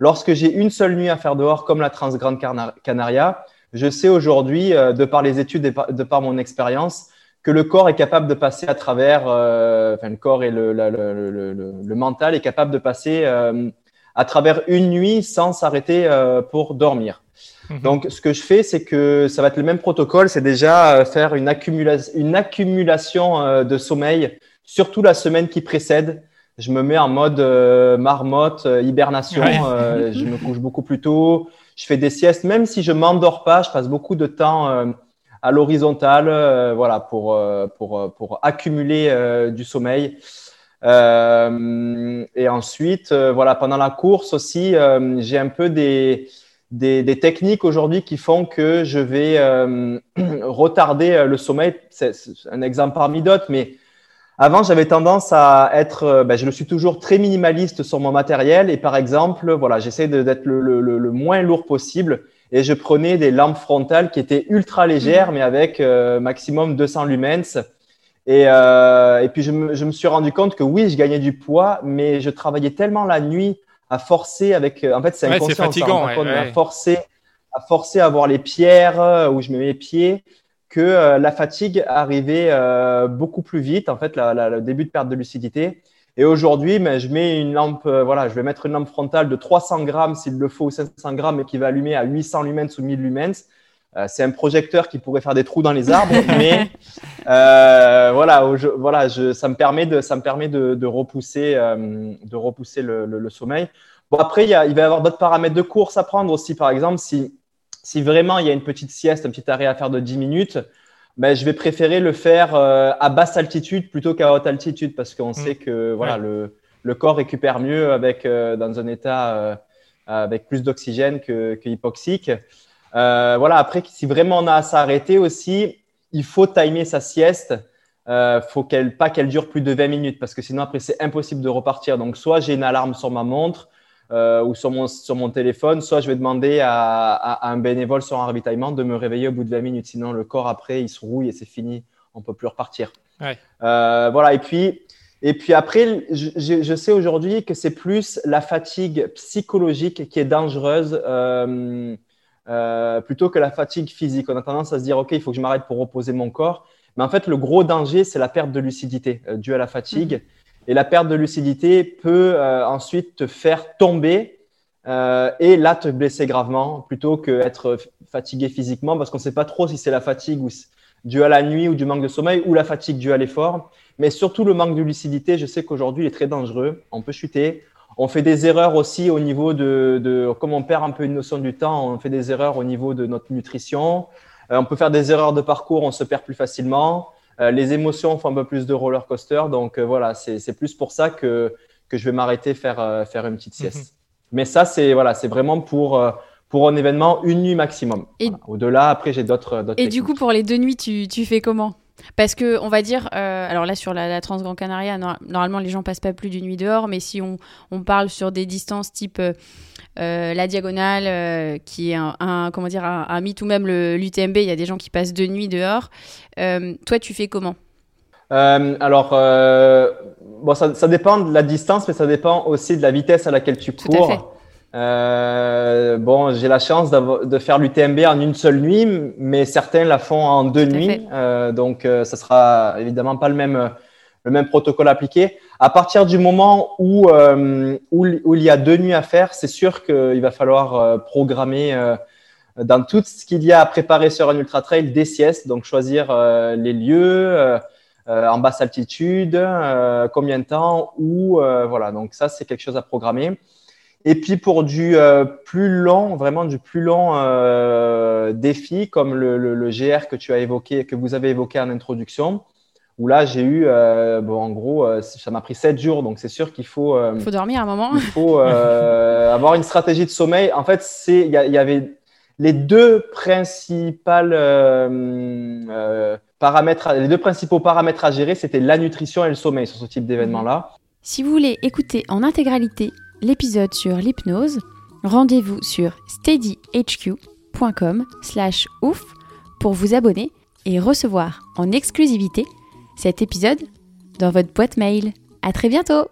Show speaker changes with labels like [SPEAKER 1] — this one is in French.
[SPEAKER 1] lorsque j'ai une seule nuit à faire dehors, comme la Transgrande Canaria, je sais aujourd'hui, euh, de par les études et de par mon expérience, que le corps est capable de passer à travers, euh, enfin le corps et le, le, le, le, mental est capable de passer euh, à travers une nuit sans s'arrêter euh, pour dormir. Mhm. Donc, ce que je fais, c'est que ça va être le même protocole, c'est déjà faire une, accumula une accumulation de sommeil, surtout la semaine qui précède. Je me mets en mode marmotte, hibernation, je me couche beaucoup plus tôt, je fais des siestes, même si je m'endors pas, je passe beaucoup de temps à l'horizontale, voilà, pour, pour, pour accumuler du sommeil. Euh, et ensuite, euh, voilà, pendant la course aussi, euh, j'ai un peu des, des, des techniques aujourd'hui qui font que je vais retarder le sommeil. C'est un exemple parmi d'autres, mais avant, j'avais tendance à être, ben, je le suis toujours très minimaliste sur mon matériel. Et par exemple, voilà, j'essaie d'être le, le, le, moins lourd possible. Et je prenais des lampes frontales qui étaient ultra légères, mais avec maximum 200 lumens. Et, euh, et puis, je me, je me, suis rendu compte que oui, je gagnais du poids, mais je travaillais tellement la nuit à forcer avec. Euh, en fait, c'est inconscient. Ouais,
[SPEAKER 2] fatigant. Ouais, ouais.
[SPEAKER 1] À forcer, à forcer à voir les pierres euh, où je mets mes pieds, que euh, la fatigue arrivait euh, beaucoup plus vite. En fait, la, la, le début de perte de lucidité. Et aujourd'hui, mais je mets une lampe, euh, voilà, je vais mettre une lampe frontale de 300 grammes s'il le faut, ou 500 grammes, et qui va allumer à 800 lumens ou 1000 lumens. C'est un projecteur qui pourrait faire des trous dans les arbres, mais voilà, voilà je, ça me permet de, ça me permet de, de repousser, de repousser le, le, le, sommeil. Bon, après, il, y a, il va y avoir d'autres paramètres de course à prendre aussi. Par exemple, si, si vraiment il y a une petite sieste, un petit arrêt à faire de 10 minutes, ben, je vais préférer le faire euh, à basse altitude plutôt qu'à haute altitude parce qu'on mmh. sait que voilà, ouais. le, le corps récupère mieux avec, euh, dans un état euh, avec plus d'oxygène que, que hypoxique. Voilà, après, si vraiment on a à s'arrêter aussi, il faut timer sa sieste. Euh, faut qu'elle pas qu'elle dure plus de 20 minutes parce que sinon après c'est impossible de repartir. Donc soit j'ai une alarme sur ma montre euh, ou sur mon sur mon téléphone, soit je vais demander à, à, à, un bénévole sur un ravitaillement de me réveiller au bout de 20 minutes. Sinon le corps après il se rouille et c'est fini, on peut plus repartir.
[SPEAKER 2] Ouais.
[SPEAKER 1] Euh, voilà et puis et puis après je, je sais aujourd'hui que c'est plus la fatigue psychologique qui est dangereuse. Euh, euh, plutôt que la fatigue physique. On a tendance à se dire, OK, il faut que je m'arrête pour reposer mon corps. Mais en fait, le gros danger, c'est la perte de lucidité euh, due à la fatigue. Mmh. Et la perte de lucidité peut euh, ensuite te faire tomber euh, et là te blesser gravement plutôt qu'être fatigué physiquement parce qu'on ne sait pas trop si c'est la fatigue ou due à la nuit ou du manque de sommeil ou la fatigue due à l'effort. Mais surtout le manque de lucidité, je sais qu'aujourd'hui, il est très dangereux. On peut chuter, on fait des erreurs aussi au niveau de, de, comme on perd un peu une notion du temps, on fait des erreurs au niveau de notre nutrition. Euh, on peut faire des erreurs de parcours, on se perd plus facilement. Euh, les émotions font un peu plus de roller coaster. Donc euh, voilà, c'est plus pour ça que, que je vais m'arrêter faire, euh, faire une petite sieste. Mm -hmm. Mais ça, c'est voilà, c'est vraiment pour, pour un événement une nuit maximum. Voilà. Au-delà, après, j'ai d'autres.
[SPEAKER 3] Et techniques. du coup, pour les deux nuits, tu, tu fais comment? Parce que on va dire, euh, alors là sur la, la Transgran Canaria, no normalement les gens passent pas plus d'une nuit dehors, mais si on, on parle sur des distances type euh, euh la diagonale, euh, qui est un, un, comment dire un, un mythe ou même l'UTMB, il y a des gens qui passent deux nuits dehors. Toi, tu fais comment?
[SPEAKER 1] Alors, bon, ça, ça, dépend de la distance, mais ça dépend aussi de la vitesse à laquelle tu cours. Euh, bon, j'ai la chance de faire l'UTMB en une seule nuit, mais certains la font en deux nuits. Euh, donc, euh, ça sera évidemment pas le même, le même protocole appliqué. À partir du moment où, euh, où, où, il y a deux nuits à faire, c'est sûr qu'il va falloir euh, programmer euh, dans tout ce qu'il y a à préparer sur un ultra trail des siestes. Donc, choisir les lieux. en basse altitude, combien de temps, où, voilà. Donc ça, c'est quelque chose à programmer. Et puis pour du euh, plus long, vraiment du plus long euh, défi, comme le, le, le, GR que tu as évoqué, que vous avez évoqué en introduction, où là j'ai eu, euh, bon en gros, euh, ça m'a pris sept jours, donc c'est sûr qu'il faut.
[SPEAKER 3] Il faut dormir un moment.
[SPEAKER 1] Il faut euh, avoir une stratégie de sommeil. En fait, c'est il y, y, avait les deux principales paramètres, les deux principaux paramètres à gérer, c'était la nutrition et le sommeil sur ce type d'événement-là.
[SPEAKER 3] Si vous voulez écouter en intégralité l'épisode sur l'hypnose, rendez-vous sur steadyhq.com slash ouf pour vous abonner et recevoir en exclusivité cet épisode dans votre boîte mail. À très bientôt